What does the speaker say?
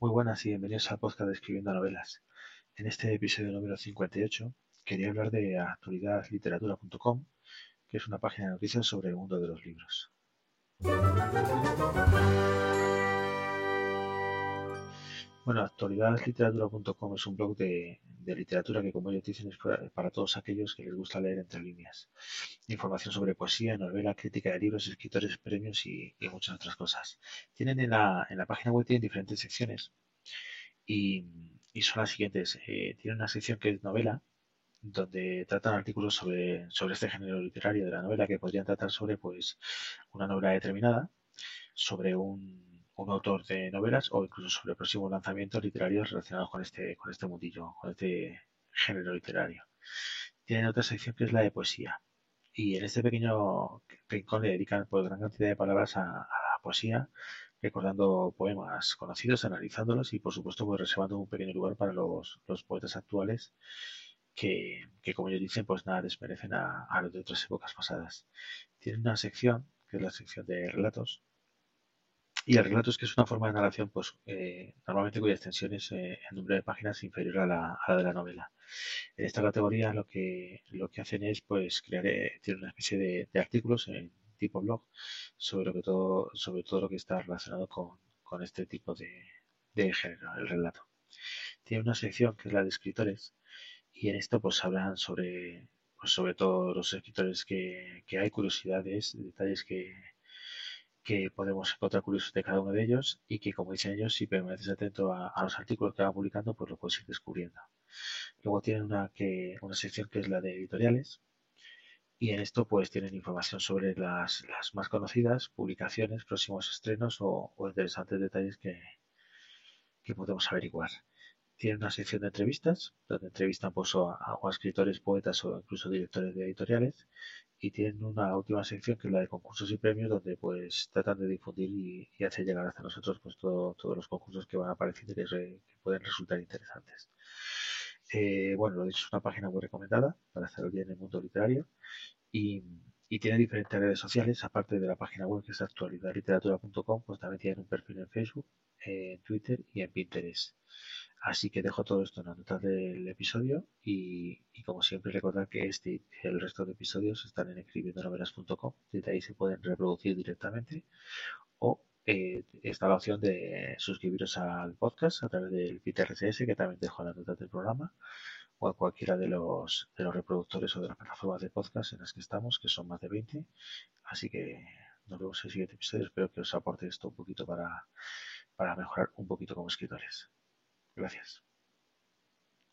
Muy buenas y bienvenidos al podcast de Escribiendo Novelas. En este episodio número 58 quería hablar de actualidadliteratura.com, que es una página de noticias sobre el mundo de los libros. Bueno, actualidadliteratura.com es un blog de, literatura que, como ellos dicen, es para, todos aquellos que les gusta leer entre líneas. Información sobre poesía, novela, crítica de libros, escritores, premios y, muchas otras cosas. Tienen en la, en la, página web tienen diferentes secciones y, son las siguientes. Eh, tienen una sección que es novela, donde tratan artículos sobre, sobre este género literario de la novela que podrían tratar sobre pues una novela determinada, sobre un un autor de novelas o incluso sobre próximos lanzamientos literarios relacionados con este, con este mundillo, con este género literario. Tienen otra sección que es la de poesía. Y en este pequeño rincón le dedican pues, gran cantidad de palabras a, la poesía, recordando poemas conocidos, analizándolos y por supuesto pues reservando un pequeño lugar para los, poetas actuales que, como ellos dicen, pues nada desmerecen a, a los de otras épocas pasadas. Tienen una sección, que es la sección de relatos, y el relato es que es una forma de narración, pues eh, normalmente cuya extensión es eh, el número de páginas inferior a la, de la novela. En esta categoría lo que lo que hacen es pues crear eh, tiene una especie de, artículos en tipo blog sobre lo que todo sobre todo lo que está relacionado con, este tipo de, género, el relato. Tiene una sección que es la de escritores y en esto pues hablan sobre pues, sobre todo los escritores que, que hay, curiosidades, detalles que, que podemos encontrar curiosos de cada uno de ellos y que, como dicen ellos, si permaneces atento a, los artículos que van publicando, pues lo puedes ir descubriendo. Luego tienen una, que, una sección que es la de editoriales y en esto pues tienen información sobre las, más conocidas, publicaciones, próximos estrenos o, interesantes detalles que, que podemos averiguar. Tienen una sección de entrevistas, donde entrevistan pues, a, escritores, poetas o incluso directores de editoriales y tienen una última sección que es la de concursos y premios donde pues tratan de difundir y, hacer llegar hasta nosotros pues todos los concursos que van apareciendo y que, pueden resultar interesantes. Eh, bueno, lo dicho, es una página muy recomendada para estar bien en el mundo literario y, tiene diferentes redes sociales, aparte de la página web que es actualidadliteratura.com, pues también tienen un perfil en Facebook, en Twitter y en Pinterest. Así que dejo todo esto en la nota del episodio y, como siempre recordar que este y el resto de episodios están en escribiendonovelas.com, desde ahí se pueden reproducir directamente o eh, está la opción de suscribiros al podcast a través del feed RCS que también dejo en la nota del programa o a cualquiera de los, de los reproductores o de las plataformas de podcast en las que estamos, que son más de 20. Así que nos vemos en el siguiente episodio. Espero que os aporte esto un poquito para, para mejorar un poquito como escritores. Gracias.